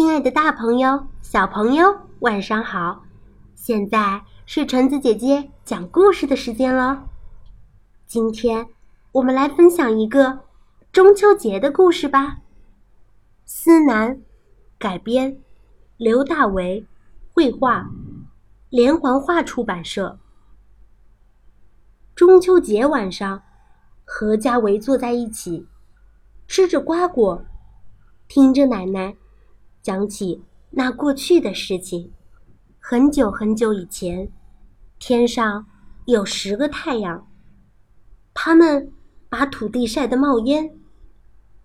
亲爱的，大朋友、小朋友，晚上好！现在是橙子姐姐讲故事的时间了。今天我们来分享一个中秋节的故事吧。思南改编，刘大为绘画，连环画出版社。中秋节晚上，阖家围坐在一起，吃着瓜果，听着奶奶。讲起那过去的事情，很久很久以前，天上有十个太阳，他们把土地晒得冒烟，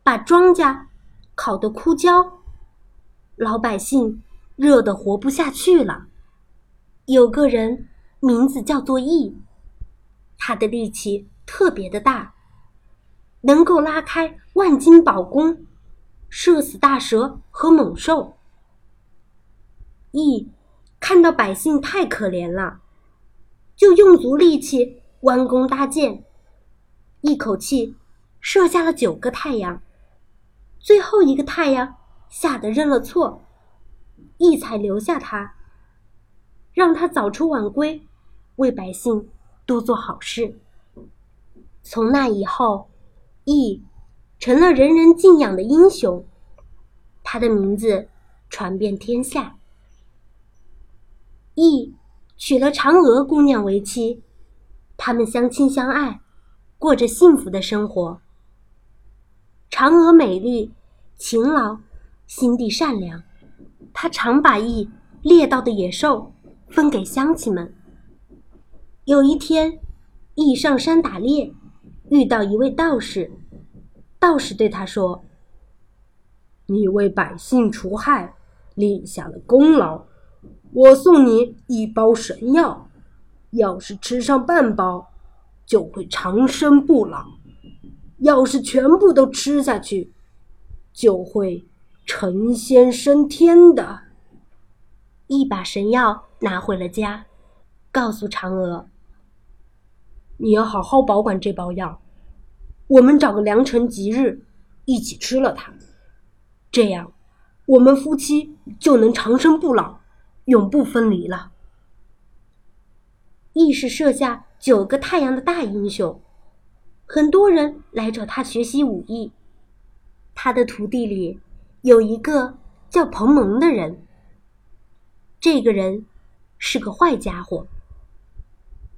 把庄稼烤得枯焦，老百姓热得活不下去了。有个人名字叫做羿，他的力气特别的大，能够拉开万斤宝弓。射死大蛇和猛兽。羿看到百姓太可怜了，就用足力气弯弓搭箭，一口气射下了九个太阳。最后一个太阳吓得认了错，羿才留下他，让他早出晚归，为百姓多做好事。从那以后，羿。成了人人敬仰的英雄，他的名字传遍天下。羿娶了嫦娥姑娘为妻，他们相亲相爱，过着幸福的生活。嫦娥美丽、勤劳、心地善良，她常把羿猎到的野兽分给乡亲们。有一天，羿上山打猎，遇到一位道士。道士对他说：“你为百姓除害，立下了功劳。我送你一包神药，要是吃上半包，就会长生不老；要是全部都吃下去，就会成仙升天的。”一把神药拿回了家，告诉嫦娥：“你要好好保管这包药。”我们找个良辰吉日，一起吃了它，这样，我们夫妻就能长生不老，永不分离了。羿是射下九个太阳的大英雄，很多人来找他学习武艺。他的徒弟里有一个叫彭蒙的人，这个人是个坏家伙。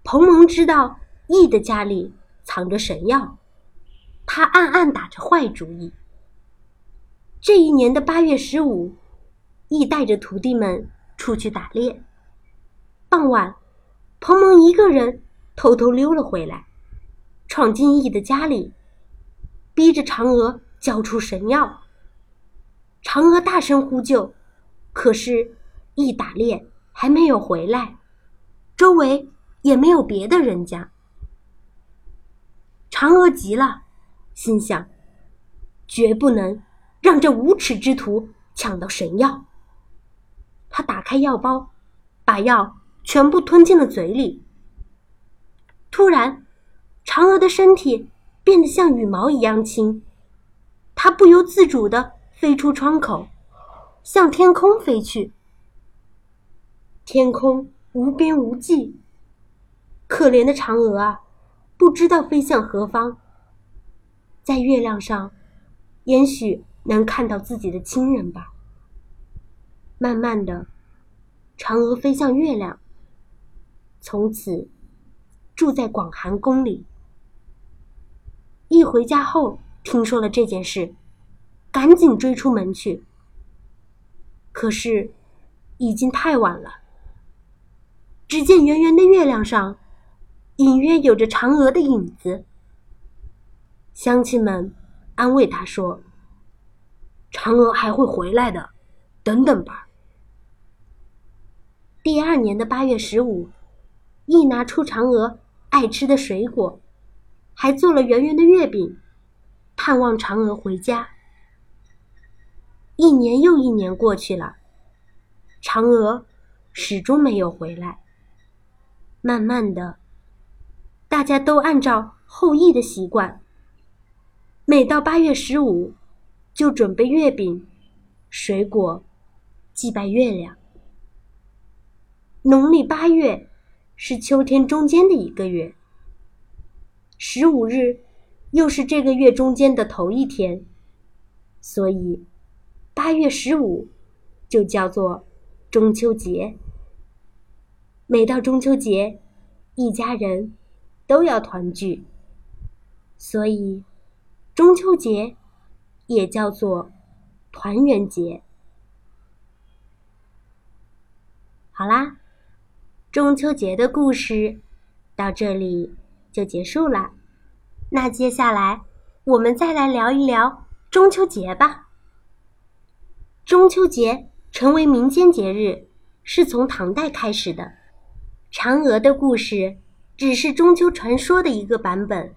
彭蒙知道羿的家里藏着神药。他暗暗打着坏主意。这一年的八月十五，羿带着徒弟们出去打猎。傍晚，彭蒙一个人偷偷溜了回来，闯进羿的家里，逼着嫦娥交出神药。嫦娥大声呼救，可是羿打猎还没有回来，周围也没有别的人家。嫦娥急了。心想：绝不能让这无耻之徒抢到神药。他打开药包，把药全部吞进了嘴里。突然，嫦娥的身体变得像羽毛一样轻，她不由自主的飞出窗口，向天空飞去。天空无边无际，可怜的嫦娥啊，不知道飞向何方。在月亮上，也许能看到自己的亲人吧。慢慢的，嫦娥飞向月亮，从此住在广寒宫里。一回家后，听说了这件事，赶紧追出门去。可是，已经太晚了。只见圆圆的月亮上，隐约有着嫦娥的影子。乡亲们安慰他说：“嫦娥还会回来的，等等吧。”第二年的八月十五，羿拿出嫦娥爱吃的水果，还做了圆圆的月饼，盼望嫦娥回家。一年又一年过去了，嫦娥始终没有回来。慢慢的，大家都按照后羿的习惯。每到八月十五，就准备月饼、水果祭拜月亮。农历八月是秋天中间的一个月，十五日又是这个月中间的头一天，所以八月十五就叫做中秋节。每到中秋节，一家人都要团聚，所以中秋节也叫做团圆节。好啦，中秋节的故事到这里就结束了。那接下来我们再来聊一聊中秋节吧。中秋节成为民间节日，是从唐代开始的。嫦娥的故事只是中秋传说的一个版本，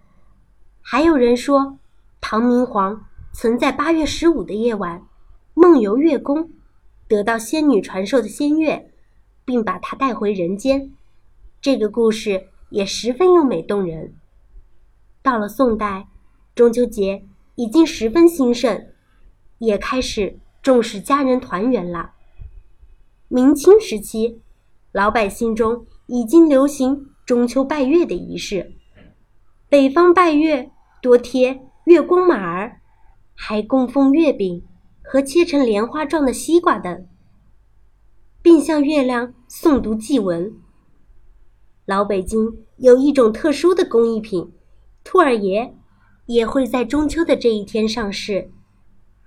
还有人说，唐明皇曾在八月十五的夜晚梦游月宫，得到仙女传授的仙乐，并把她带回人间。这个故事也十分优美动人。到了宋代，中秋节已经十分兴盛，也开始重视家人团圆了。明清时期，老百姓中。已经流行中秋拜月的仪式，北方拜月多贴月光马儿，还供奉月饼和切成莲花状的西瓜等，并向月亮诵读祭文。老北京有一种特殊的工艺品，兔儿爷也会在中秋的这一天上市，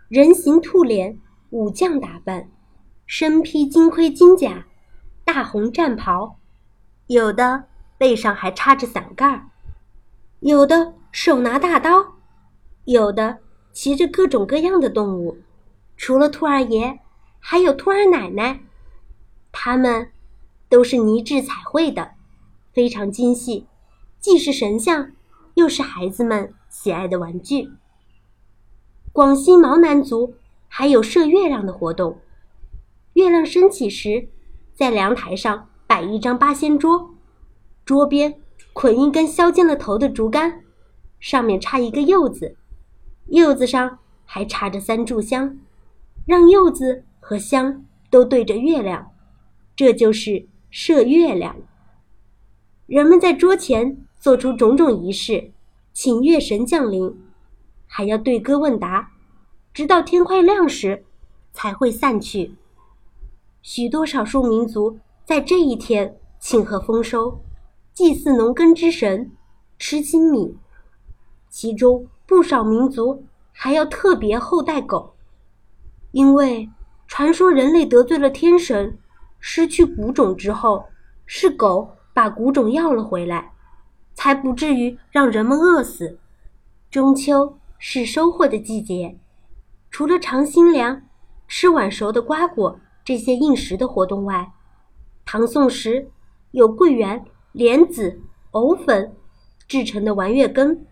人形兔脸，武将打扮，身披金盔金甲，大红战袍。有的背上还插着伞盖儿，有的手拿大刀，有的骑着各种各样的动物。除了兔儿爷，还有兔儿奶奶，他们都是泥制彩绘的，非常精细，既是神像，又是孩子们喜爱的玩具。广西毛南族还有射月亮的活动，月亮升起时，在凉台上。摆一张八仙桌，桌边捆一根削尖了头的竹竿，上面插一个柚子，柚子上还插着三炷香，让柚子和香都对着月亮，这就是射月亮。人们在桌前做出种种仪式，请月神降临，还要对歌问答，直到天快亮时才会散去。许多少数民族。在这一天庆贺丰收，祭祀农耕之神，吃新米。其中不少民族还要特别厚待狗，因为传说人类得罪了天神，失去谷种之后，是狗把谷种要了回来，才不至于让人们饿死。中秋是收获的季节，除了尝新粮、吃晚熟的瓜果这些应时的活动外，唐宋时，有桂圆、莲子、藕粉制成的丸月羹。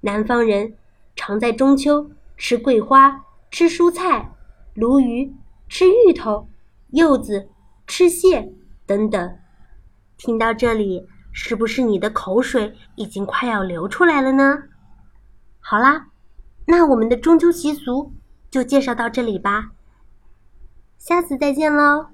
南方人常在中秋吃桂花、吃蔬菜、鲈鱼、吃芋头、柚子、吃蟹等等。听到这里，是不是你的口水已经快要流出来了呢？好啦，那我们的中秋习俗就介绍到这里吧。下次再见喽。